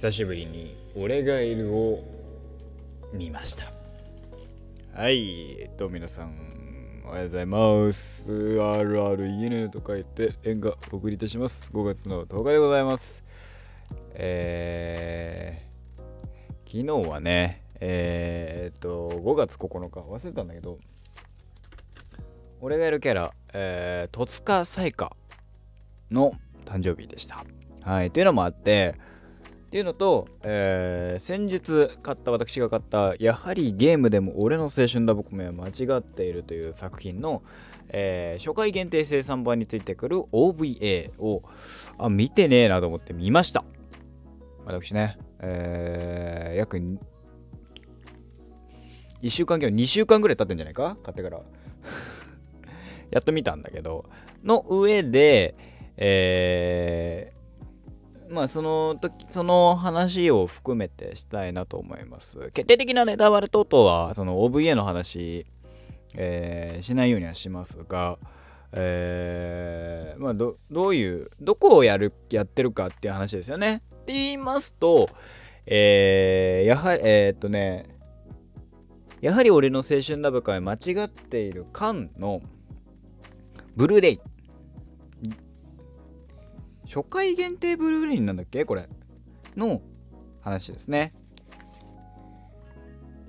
久しぶりに「俺がいる」を見ました。はいどうも皆さんおはようございます。RREN と書いて縁がお送りいたします。5月の10日でございます。えー、昨日はねえー、っと5月9日忘れたんだけど俺がいるキャラ、えー、戸塚彩花の誕生日でした。はいというのもあってっていうのと、えー、先日買った私が買ったやはりゲームでも俺の青春ラブコメは間違っているという作品の、えー、初回限定生産版についてくる OVA をあ見てねえなと思って見ました。私ね、えー、約1週間2週間ぐらい経ってんじゃないか？買ってから。やっと見たんだけど。の上でえー、まあその時その話を含めてしたいなと思います。決定的なネタバレ等々はその OVA の話、えー、しないようにはしますがえー、まあどどういうどこをやるやってるかっていう話ですよね。って言いますとえー、やはりえー、っとねやはり俺の青春ラブ会間違っている缶のブルーレイ。初回限定ブルーレイなんだっけ？これ。の話ですね。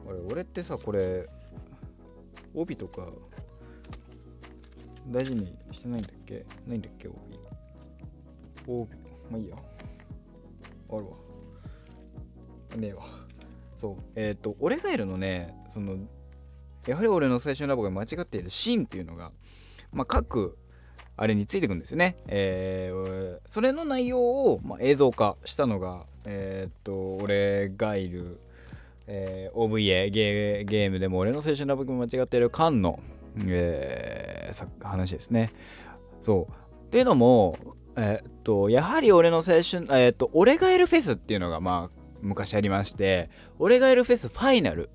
俺俺ってさこれ帯とか大事にしてないんだっけ？ないんだっけ帯？帯。まあいいや。あるわ。ねえわ。そう。えっ、ー、と俺がいるのねそのやはり俺の最初のラボが間違っているシーンっていうのがまあ各あれについてくんですよね。えー、それの内容を、まあ、映像化したのが、えー、っと、俺がいる、えー、OVA ゲゲームでも俺の青春ラブコメ間違っているカンの、えー、話ですね。そう。っていうのも、えー、っと、やはり俺の青春、えー、っと、俺がいるフェスっていうのが、まあ、昔ありまして、俺がいるフェスファイナル、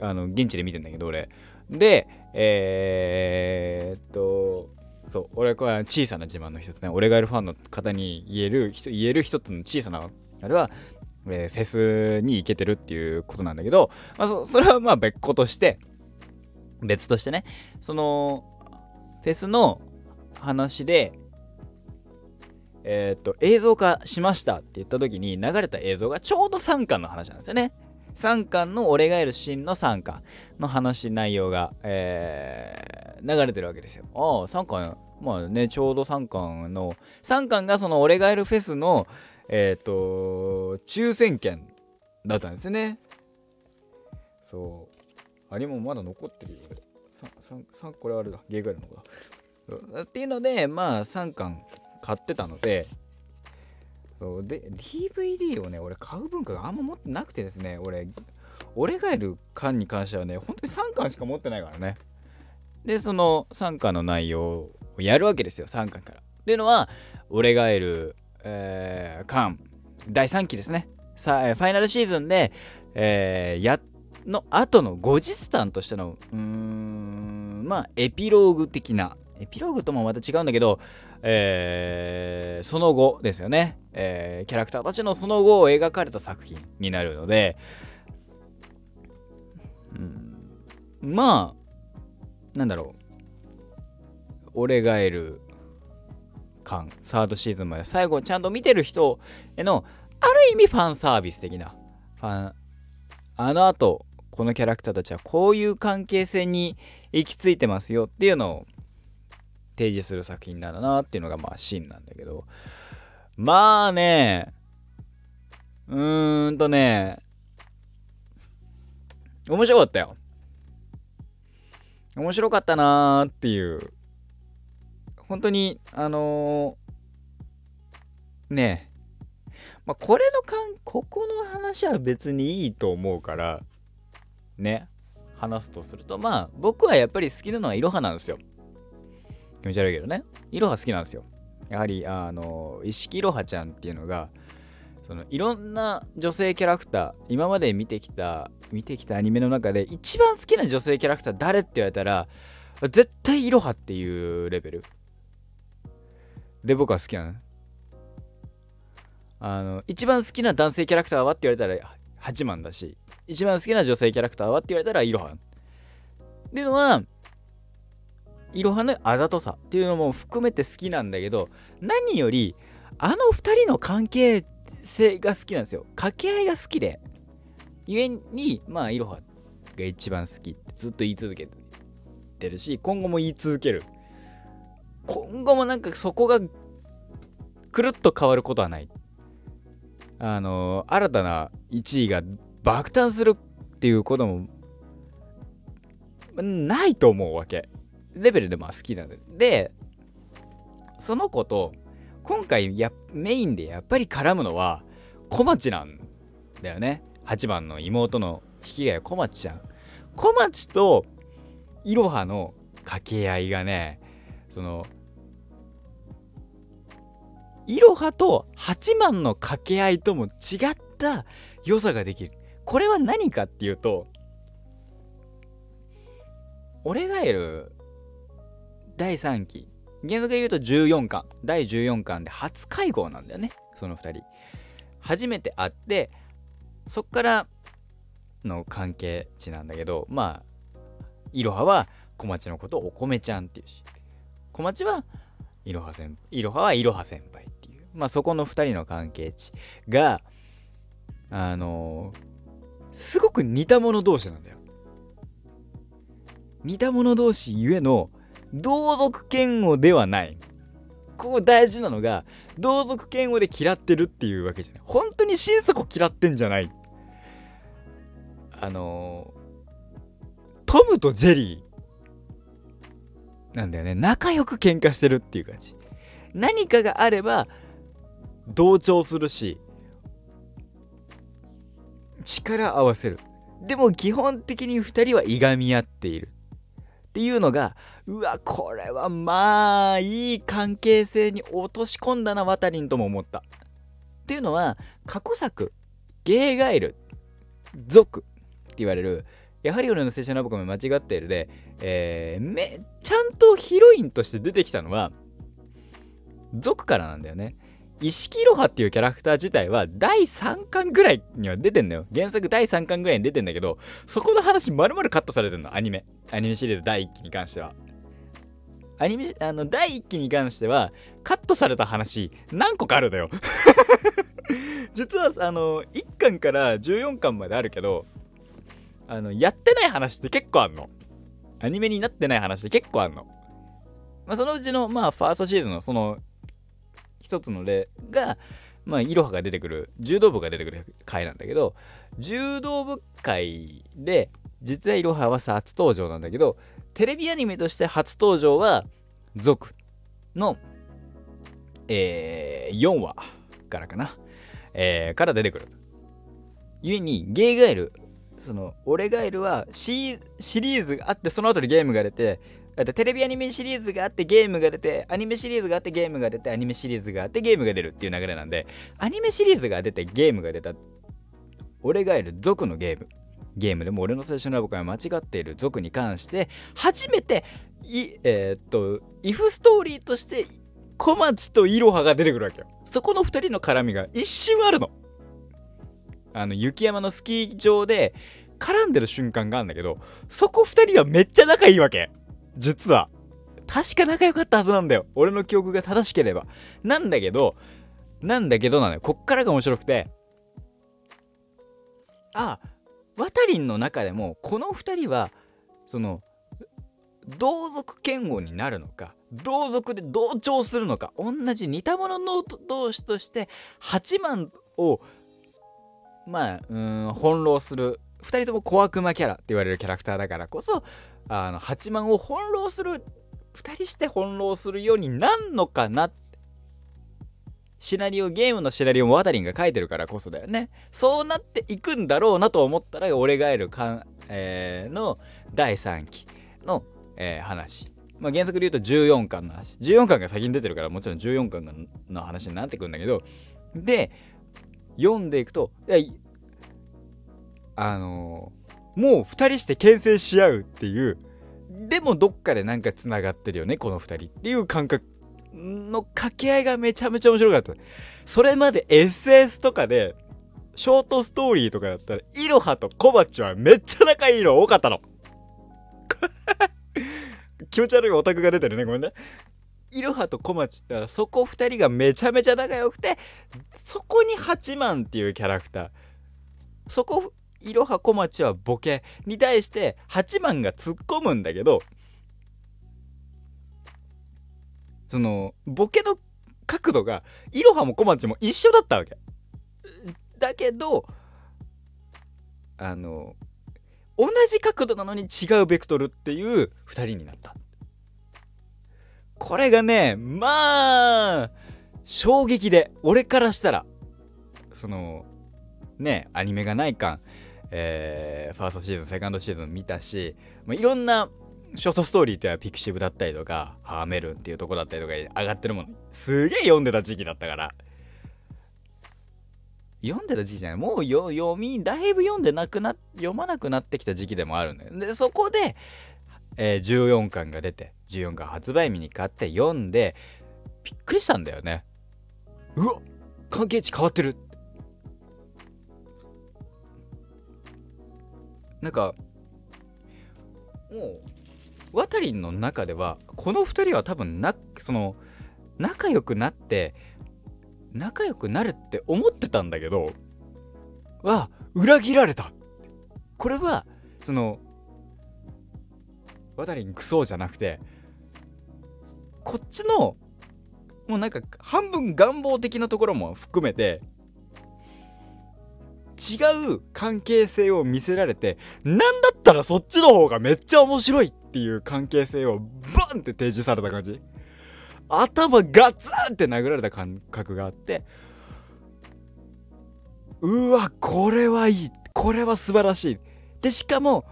あの、現地で見てんだけど、俺。で、えー、っと、そう、俺これは小さな自慢の一つね。俺がいるファンの方に言える、言える一つの小さな、あれは、えー、フェスに行けてるっていうことなんだけど、まあ、そ それはまあ別個として、別としてね、その、フェスの話で、えー、っと、映像化しましたって言った時に流れた映像がちょうど3巻の話なんですよね。3巻の俺がいるシーンの3巻の話内容が、えー、流れてるわけですよ。ああ、3巻、まあね、ちょうど3巻の、3巻がその俺がいるフェスの、えっ、ー、と、抽選券だったんですね。そう。あれもまだ残ってるよ。3, 3, 3これあれだ。ゲーガイルの方だ。っていうので、まあ3巻買ってたので、そうで DVD をね俺買う文化があんま持ってなくてですね俺俺がいる巻に関してはね本当に3巻しか持ってないからね。でその3巻の内容をやるわけですよ3巻から。っていうのは俺がいる、えー、巻第3期ですね。さファイナルシーズンで、えー、やの後の後日談としてのうーんまあエピローグ的な。エピローグともまた違うんだけど、えー、その後ですよね、えー、キャラクターたちのその後を描かれた作品になるので、うん、まあなんだろう。俺がいる感サードシーズンまで最後ちゃんと見てる人へのある意味ファンサービス的なファンあの後このキャラクターたちはこういう関係性に行き着いてますよっていうのを提示する作品なんだなっていうのがまあシーンなんだけど。まあね。うーんとね。面白かったよ。面白かったなーっていう。本当にあのー、ね。まあこれのかんここの話は別にいいと思うからね。話すとするとまあ僕はやっぱり好きなのはいろはなんですよ。気持ち悪いけどね。いろは好きなんですよ。やはり、あの、石木いろはちゃんっていうのが、そのいろんな女性キャラクター、今まで見てきた、見てきたアニメの中で一番好きな女性キャラクター誰って言われたら、絶対いろはっていうレベル。で、僕は好きなの。あの一番好きな男性キャラクターはって言われたら八幡だし一番好きな女性キャラクターはって言われたらイロハっていうのはいろはのあざとさっていうのも含めて好きなんだけど何よりあの2人の関係性が好きなんですよ。掛け合いが好きで。ゆえにまあいろはが一番好きってずっと言い続けてるし今後も言い続ける。今後もなんかそこがくるっと変わることはない。あの新たな1位が爆誕するっていうこともないと思うわけ。レベルでまあ好きなんで。でその子と今回やメインでやっぱり絡むのは小町なんだよね。8番の妹の引き換え小町ちゃん。小町といろはの掛け合いがねそのいろはと8番の掛け合いとも違った良さができる。これは何かっていうと俺がいる第3期。原則で言うと14巻。第14巻で初会合なんだよね。その2人。初めて会ってそっからの関係値なんだけどまあいろはは小町のことをお米ちゃんっていうし。小町はいろは先輩いろははいろは先輩っていう。まあそこの2人の関係値があのー、すごく似た者同士なんだよ。似た者同士ゆえの同族嫌悪ではない。ここ大事なのが同族嫌悪で嫌ってるっていうわけじゃない。本当に心底嫌ってんじゃない。あの、トムとジェリー。なんだよね。仲良く喧嘩してるっていう感じ。何かがあれば同調するし力合わせる。でも基本的に2人はいがみ合っている。っていうのがうわこれはまあいい関係性に落とし込んだなワタリンとも思ったっていうのは過去作「ゲーガエル」「族」って言われるやはり俺の青春ラブコメ間違っているで、えー、めちゃんとヒロインとして出てきたのは族からなんだよね石木いろはっていうキャラクター自体は第3巻ぐらいには出てんだよ。原作第3巻ぐらいに出てんだけど、そこの話丸々カットされてんの、アニメ。アニメシリーズ第1期に関しては。アニメ、あの、第1期に関しては、カットされた話、何個かあるんだよ。実は、あの、1巻から14巻まであるけど、あの、やってない話って結構あんの。アニメになってない話って結構あんの。まあ、そのうちの、まあ、ファーストシーズンの、その、一つの例が、まあ、イロハが出てくる柔道部が出てくる回なんだけど柔道部会で実はイロハは初登場なんだけどテレビアニメとして初登場は族の、えー、4話からかな、えー、から出てくる。故にゲイガエルその俺ガエルはシシリーズがあってその後にゲームが出てテレビアニメシリーズがあってゲームが出てアニメシリーズがあってゲームが出てアニメシリーズがあってゲームが出るっていう流れなんでアニメシリーズが出てゲームが出た俺がいる族のゲームゲームでも俺の最初のラボが間違っている族に関して初めていえー、っとイフストーリーとして小町とイロハが出てくるわけよそこの2人の絡みが一瞬あるのあの雪山のスキー場で絡んでる瞬間があるんだけどそこ2人はめっちゃ仲いいわけ実は。確か仲良かったはずなんだよ。俺の記憶が正しければ。なんだけど、なんだけどなのよ。こっからが面白くてあ。あ、ワタリンの中でも、この2人は、その、同族嫌悪になるのか、同族で同調するのか、同じ似た者の同士として、8万を、まあ、うん、翻弄する。2人とも小悪魔キャラって言われるキャラクターだからこそ、あの8万を翻弄する2人して翻弄するようになんのかなっシナリオゲームのシナリオもワタリンが書いてるからこそだよね。そうなっていくんだろうなと思ったら俺がいるかん、えー、の第3期の、えー、話。まあ、原作で言うと14巻の話。14巻が先に出てるからもちろん14巻の話になってくるんだけど。で読んでいくといやあのーもう2人して牽制し合うっていう。でもどっかでなんかつながってるよねこの2人っていう感覚。の掛け合いがめちゃめちゃ面白かった。それまで SS とかでショートストーリーとかだったらイロハとコバッチはめっちゃ仲いいの多かったの。気持ち悪いオタクが出てるねごめんね。イロハとコマチってそこ2人がめちゃめちゃ仲良くてそこに八幡っていうキャラクター。そこイロハコマチはボケに対して八幡が突っ込むんだけどそのボケの角度がイロハもコマチも一緒だったわけ。だけどあの同じ角度なのに違うベクトルっていう2人になった。これがねまあ衝撃で俺からしたらそのねアニメがないかえー、ファーストシーズンセカンドシーズン見たし、まあ、いろんなショートストーリーってはピクシブだったりとかハーメルンっていうとこだったりとか上がってるものすげえ読んでた時期だったから。読んでた時期じゃない。もうよ読みだいぶ読んでなくな読まなくなってきた時期でもあるんだよ。でそこで、えー、14巻が出て14巻発売日に買って読んでびっくりしたんだよね。うわ関係値変わってる。なんかもうワタリンの中ではこの2人は多分なその仲良くなって仲良くなるって思ってたんだけどは裏切られた。これはそのワタリンクソじゃなくてこっちのもうなんか半分願望的なところも含めて違う関係性を見せられてなんだったらそっちの方がめっちゃ面白いっていう関係性をバンって提示された感じ。頭ガツンって殴られた感覚があってうわこれはいい。これは素晴らしい。でしかも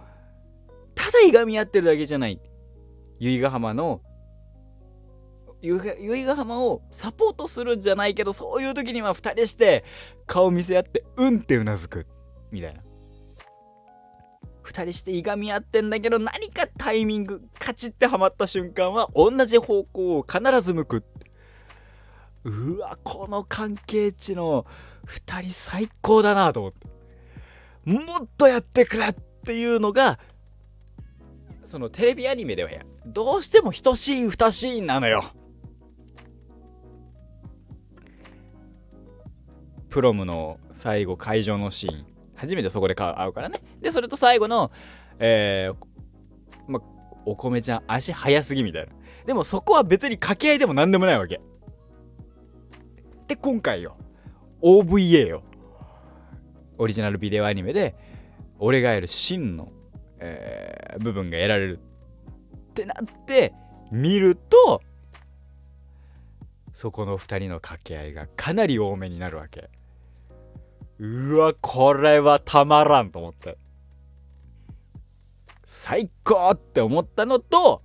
ただいがみ合ってるだけじゃない。由比ヶ浜の由比ヶ浜をサポートするんじゃないけどそういう時には2人して顔見せ合ってうんってうなずく。みたいな。2人していがみ合ってんだけど何かタイミングカチッてはまった瞬間は同じ方向を必ず向くうわこの関係値の2人最高だなと思って。もっとやってくれっていうのがそのテレビアニメではやどうしても1シーン2シーンなのよ。プロムの最後会場のシーン。初めてそこで会うからね。でそれと最後のえー、まお米ちゃん足速すぎみたいな。でもそこは別に掛け合いでも何でもないわけ。で今回よ。OVA よ。オリジナルビデオアニメで俺がやる真の、えー、部分が得られるってなって見るとそこの2人の掛け合いがかなり多めになるわけ。うわこれはたまらんと思って。最高って思ったのと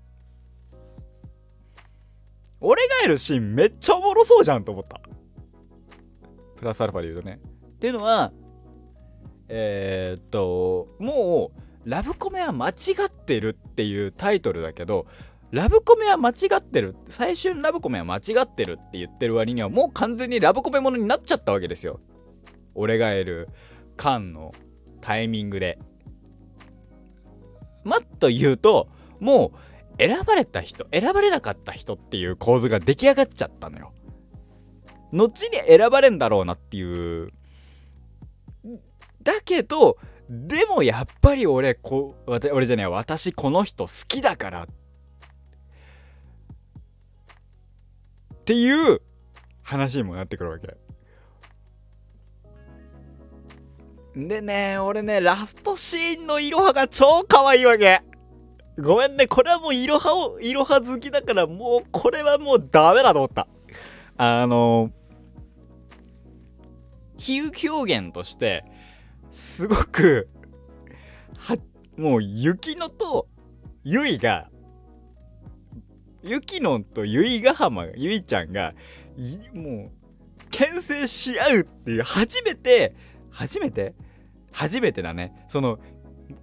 俺がいるシーンめっちゃおもろそうじゃんと思った。プラスアルファで言うとね。っていうのはえー、っともうラブコメは間違ってるっていうタイトルだけどラブコメは間違ってる最終ラブコメは間違ってるって言ってる割にはもう完全にラブコメものになっちゃったわけですよ。俺がいる缶のタイミングで。もっと言うともう選ばれた人選ばれなかった人っていう構図が出来上がっちゃったのよ。後に選ばれんだろうなっていう。だけどでもやっぱり俺こ俺じゃねえ私この人好きだから。っていう話にもなってくるわけ。でね、俺ね、ラストシーンのイロハが超可愛いわけ。ごめんね、これはもうイロハを、イロハ好きだから、もう、これはもうダメだと思った。あの、比喩表現として、すごく、は、もう、雪乃と、ゆいが、雪乃とゆいがはま、ゆいちゃんが、もう、牽制し合うっていう、初めて、初めて？初めてだね。その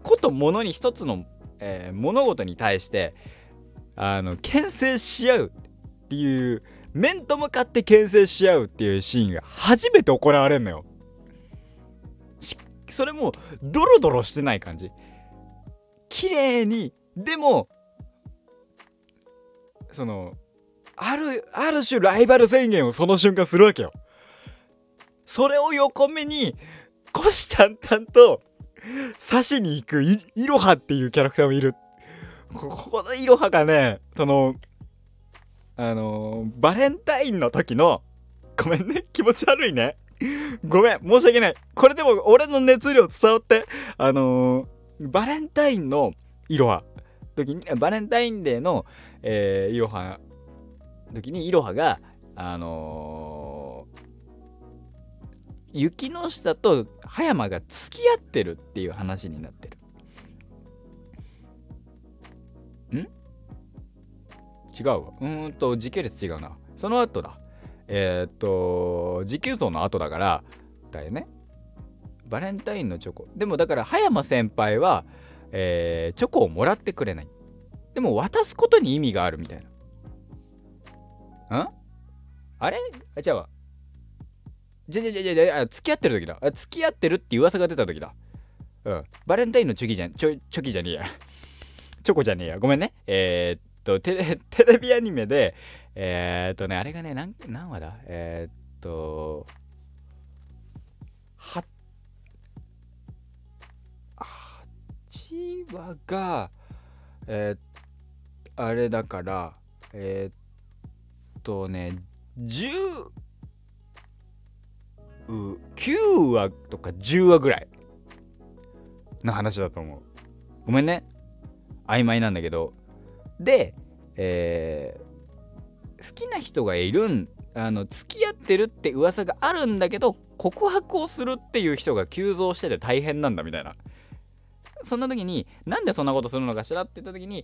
ことものに一つの、えー、物事に対してあの牽制し合うっていう面と向かって牽制し合うっていうシーンが初めて行われるのよ。それもドロドロしてない感じ。綺麗にでもそのあるある種ライバル宣言をその瞬間するわけよ。それを横目に虎視眈々と刺しに行くいいろはっていうキャラクターもいる。ここのいろはがねそのあのー、バレンタインの時のごめんね気持ち悪いね。ごめん申し訳ない。これでも俺の熱量伝わってあのー、バレンタインのいろは時にバレンタインデーの、え、いろは時にいろはがあのー、雪の下と葉山が付き合ってるっていう話になってる。ん？違うわ。うんと時系列違うな。その後だ。えー、っと持久走の後だからだよね。バレンタインのチョコ。でもだから葉山先輩は、えー、チョコをもらってくれない。でも渡すことに意味があるみたいな。ん？あれ？あ違うわ。じゃじゃじゃじゃ付き合ってる時だ。付き合ってるって噂が出た時だ。うん。バレンタインのチョキじゃん。チョチョキじゃねえや。チョコじゃねえや。ごめんね。えー、っとテレ テレビアニメでえー、っとねあれがね何何話だ？えー、っと8話がえー、あれだからえー、っとね10 9話とか10話ぐらいの話だと思う。ごめんね。曖昧なんだけど。で、えー、好きな人がいるんあの付き合ってるって噂があるんだけど告白をするっていう人が急増してて大変なんだみたいな。そんな時になんでそんなことするのかしらって言った時に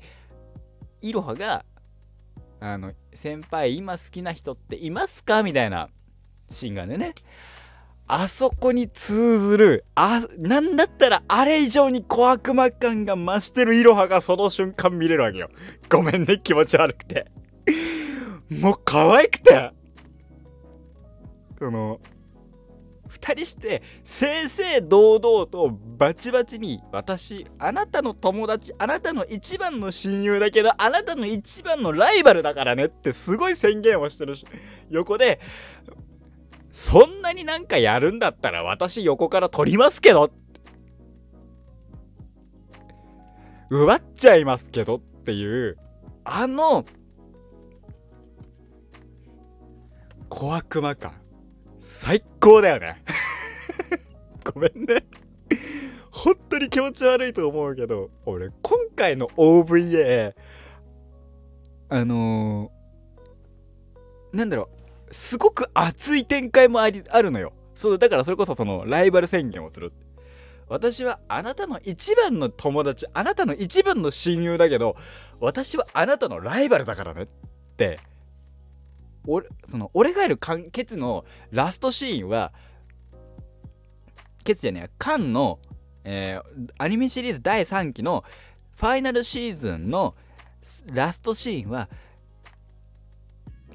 いろはがあの先輩今好きな人っていますかみたいなシーンがね。あそこに通ずるあなんだったらあれ以上に小悪魔感が増してるいろはがその瞬間見れるわけよ。ごめんね気持ち悪くて。もう可愛くて。その2人して正々堂々とバチバチに私あなたの友達あなたの一番の親友だけどあなたの一番のライバルだからねってすごい宣言をしてるし横でそんなになんかやるんだったら私横から取りますけど奪っちゃいますけどっていうあの小悪魔感最高だよね。ごめんね。本当に気持ち悪いと思うけど俺今回の OVA あのー、なんだろう。すごく熱い展開もありあるのよ。そうだからそれこそそのライバル宣言をする。私はあなたの一番の友達あなたの一番の親友だけど私はあなたのライバルだからねって俺その俺がいるケツのラストシーンはケツじゃねえカンの、えー、アニメシリーズ第3期のファイナルシーズンのラストシーンは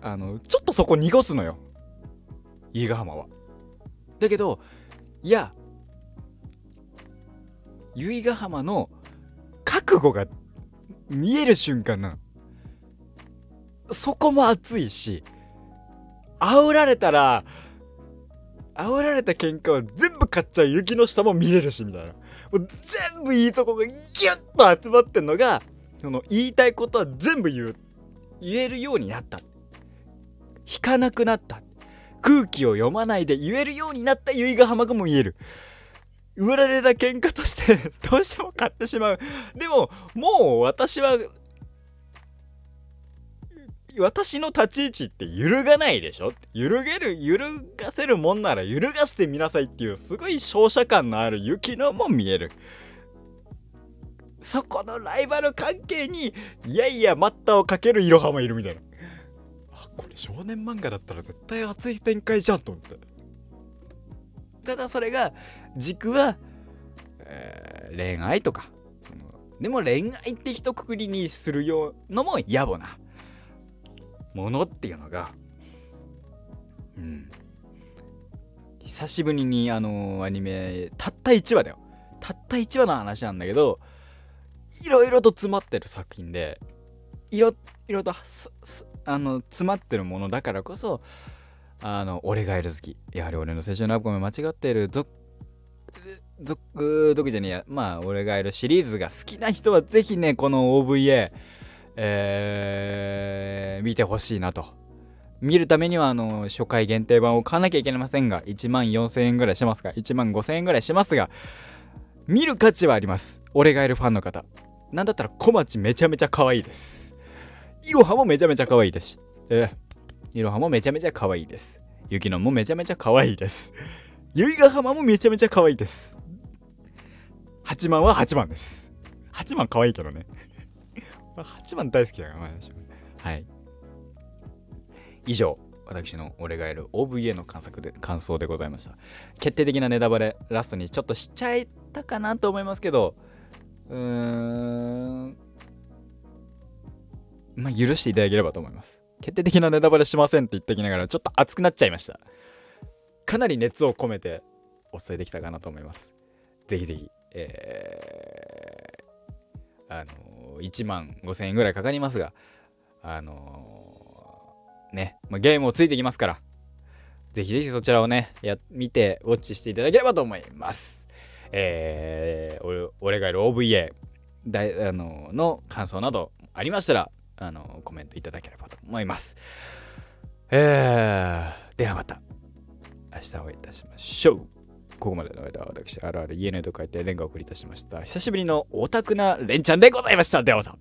あのちょっとそこ濁すのよ。伊賀浜は。だけどいや由比ヶ浜の覚悟が見える瞬間なの。そこも熱いし煽られたら煽られた喧嘩は全部買っちゃう雪の下も見れるしみたいな。もう全部いいとこがギュッと集まってんのがその言いたいことは全部言う言えるようになった。引かなくなった空気を読まないで言えるようになった由比ヶ浜がも見える売られた喧嘩として どうしても買ってしまうでももう私は私の立ち位置って揺るがないでしょ？揺るげる、揺るがせるもんなら揺るがしてみなさいっていうすごい勝者感のある雪乃も見える。そこのライバル関係に、いやいや待ったをかけるいろはもいるみたいな。これ少年漫画だったら絶対熱い展開じゃんと思って。ただそれが、軸は、えー、恋愛とか。そのでも恋愛って一括りにするようのも野暮な。ものっていうのがうん久しぶりにあのアニメたった1話だよたった1話の話なんだけどいろいろと詰まってる作品でいろいろとあの詰まってるものだからこそあの俺がいる好き。やはり俺の青春ラブコメ間違ってる。続続じゃねえやまあ俺がいるシリーズが好きな人はぜひねこの OVA えー、見てほしいなと。見るためにはあの初回限定版を買わなきゃいけませんが1万4000円ぐらいしますか。1万5000円ぐらいしますが見る価値はあります。俺がいるファンの方。なんだったら小町めちゃめちゃ可愛いです。いろはもめちゃめちゃ可愛いです。えいろはもめちゃめちゃ可愛いです。ゆきのもめちゃめちゃ可愛いです。ゆいがはまもめちゃめちゃ可愛いです。8番は8番です。8番可愛いけどね。8番大好きだから、はい。以上、私の俺がやる OVA の感想で感想でございました。決定的なネタバレ、ラストにちょっとしちゃったかなと思いますけど、うーん、まあ、許していただければと思います。決定的なネタバレしませんって言ってきながら、ちょっと熱くなっちゃいました。かなり熱を込めてお伝えできたかなと思います。ぜひぜひ、えー、あのー、1万5000円ぐらいかかりますが、あのー、ね、まあ、ゲームをついてきますから、ぜひぜひそちらをね、や見て、ウォッチしていただければと思います。えー、俺がいる OVA だあのの感想などありましたら、あのコメントいただければと思います。えー、ではまた明日お会いいたしましょう。ここまでの間私、あるある家のと書いてレンガを送りいたしました。久しぶりのオタクなレンちゃんでございました。ではまた。